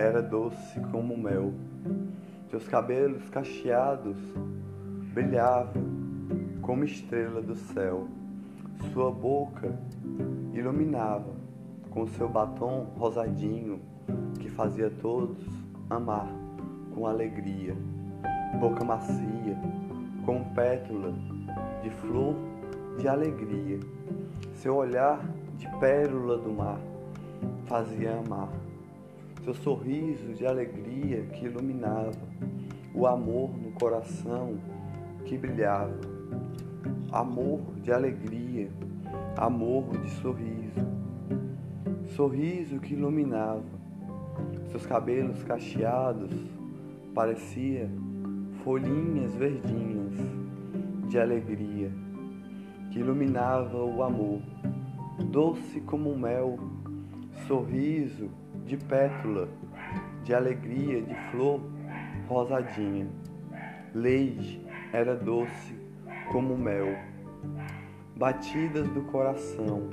era doce como mel. Seus cabelos cacheados brilhavam como estrela do céu. Sua boca iluminava com seu batom rosadinho que fazia todos amar com alegria. Boca macia, com pétala de flor de alegria. Seu olhar de pérola do mar fazia amar. Seu sorriso de alegria que iluminava o amor no coração que brilhava. Amor de alegria, amor de sorriso. Sorriso que iluminava. Seus cabelos cacheados parecia folhinhas verdinhas de alegria que iluminava o amor, doce como mel, sorriso de pétula, de alegria, de flor rosadinha. Leite era doce como mel. Batidas do coração,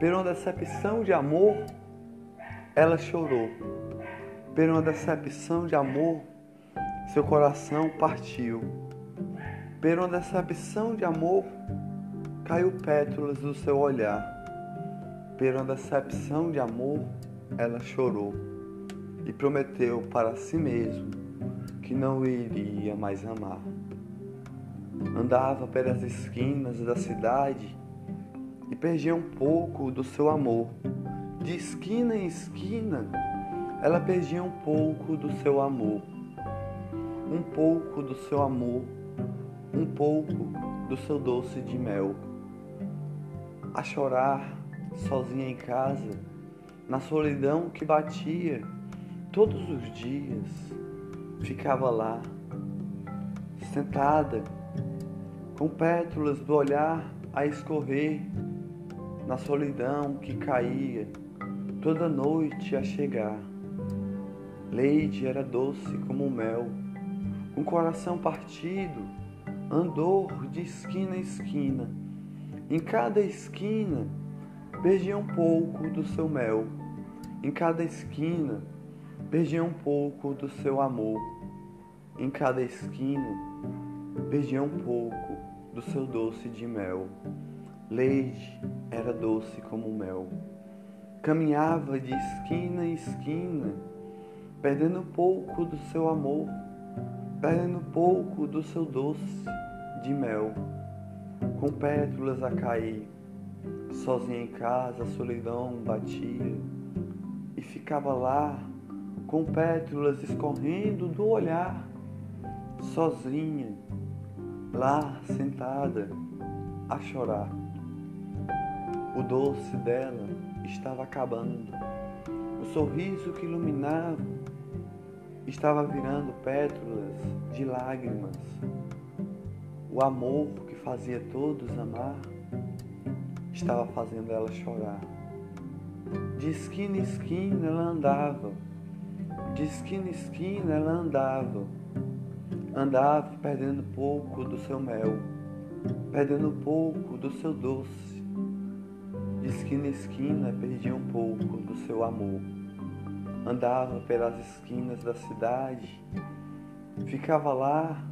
por uma decepção de amor, ela chorou. Por uma decepção de amor, seu coração partiu. Por uma decepção de amor, caiu pétalas do seu olhar. Por uma decepção de amor, ela chorou e prometeu para si mesmo que não iria mais amar. Andava pelas esquinas da cidade e perdia um pouco do seu amor. De esquina em esquina, ela perdia um pouco do seu amor. Um pouco do seu amor, um pouco do seu doce de mel a chorar sozinha em casa, na solidão que batia todos os dias. Ficava lá, sentada, com pétalas do olhar a escorrer, na solidão que caía toda noite a chegar. Leide era doce como mel, um coração partido, andou de esquina a esquina em cada esquina perdia um pouco do seu mel. Em cada esquina perdia um pouco do seu amor. Em cada esquina perdia um pouco do seu doce de mel. Leite era doce como mel. Caminhava de esquina em esquina, perdendo pouco do seu amor, perdendo pouco do seu doce de mel com pétalas a cair. Sozinha em casa, a solidão batia e ficava lá com pétalas escorrendo do olhar, sozinha, lá sentada a chorar. O doce dela estava acabando. O sorriso que iluminava estava virando pétalas de lágrimas. O amor que fazia todos amar estava fazendo ela chorar. De esquina em esquina ela andava, de esquina em esquina ela andava, andava perdendo pouco do seu mel, perdendo pouco do seu doce. De esquina em esquina perdia um pouco do seu amor. Andava pelas esquinas da cidade, ficava lá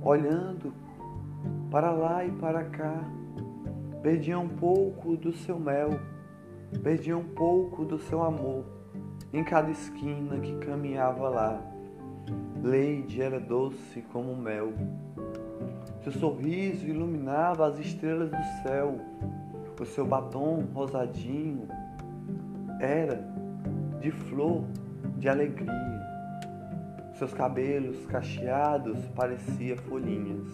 olhando para lá e para cá, perdia um pouco do seu mel, perdia um pouco do seu amor em cada esquina que caminhava lá. Leide era doce como mel. Seu sorriso iluminava as estrelas do céu. O seu batom rosadinho era de flor de alegria. Seus cabelos cacheados pareciam folhinhas.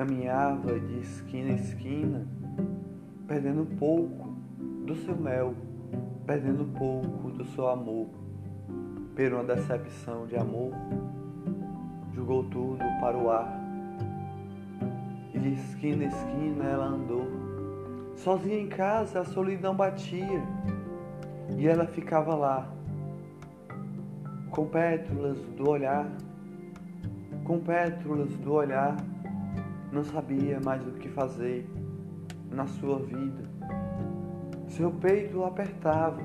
Caminhava de esquina a esquina, perdendo pouco do seu mel, perdendo pouco do seu amor. Por uma decepção de amor, jogou tudo para o ar. E de esquina a esquina ela andou. Sozinha em casa a solidão batia. E ela ficava lá, com pétalas do olhar, com pétalas do olhar, não sabia mais o que fazer na sua vida. Seu peito apertava,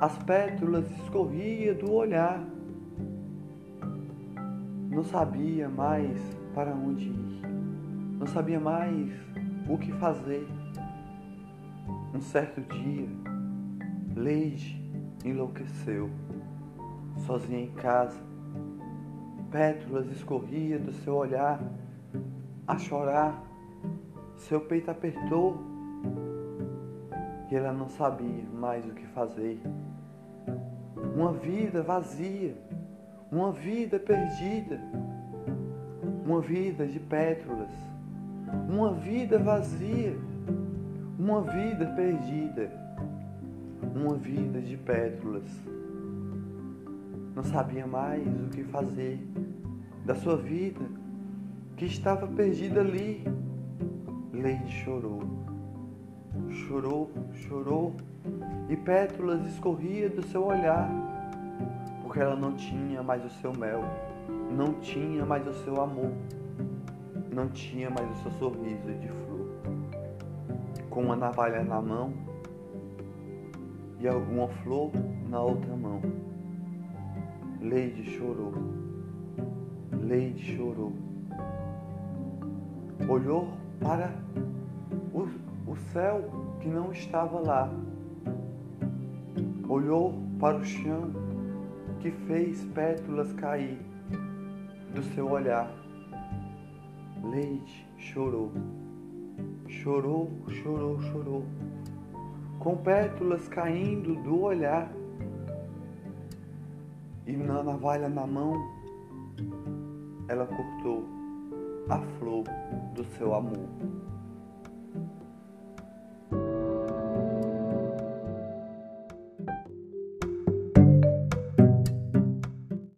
as pétalas escorria do olhar. Não sabia mais para onde ir, não sabia mais o que fazer. Um certo dia, Leide enlouqueceu, sozinha em casa. Pétalas escorria do seu olhar a chorar. Seu peito apertou. E ela não sabia mais o que fazer. Uma vida vazia, uma vida perdida, uma vida de pétalas, uma vida vazia, uma vida perdida, uma vida de pétalas. Não sabia mais o que fazer da sua vida que estava perdida ali. Leide chorou, chorou, chorou, e pétalas escorria do seu olhar, porque ela não tinha mais o seu mel, não tinha mais o seu amor, não tinha mais o seu sorriso de flor. Com uma navalha na mão e alguma flor na outra mão. Leide chorou, Leide chorou olhou para o, o céu que não estava lá, olhou para o chão que fez pétalas cair do seu olhar. Leite chorou, chorou, chorou, chorou, com pétalas caindo do olhar e na navalha na mão, ela cortou a flor do seu amor.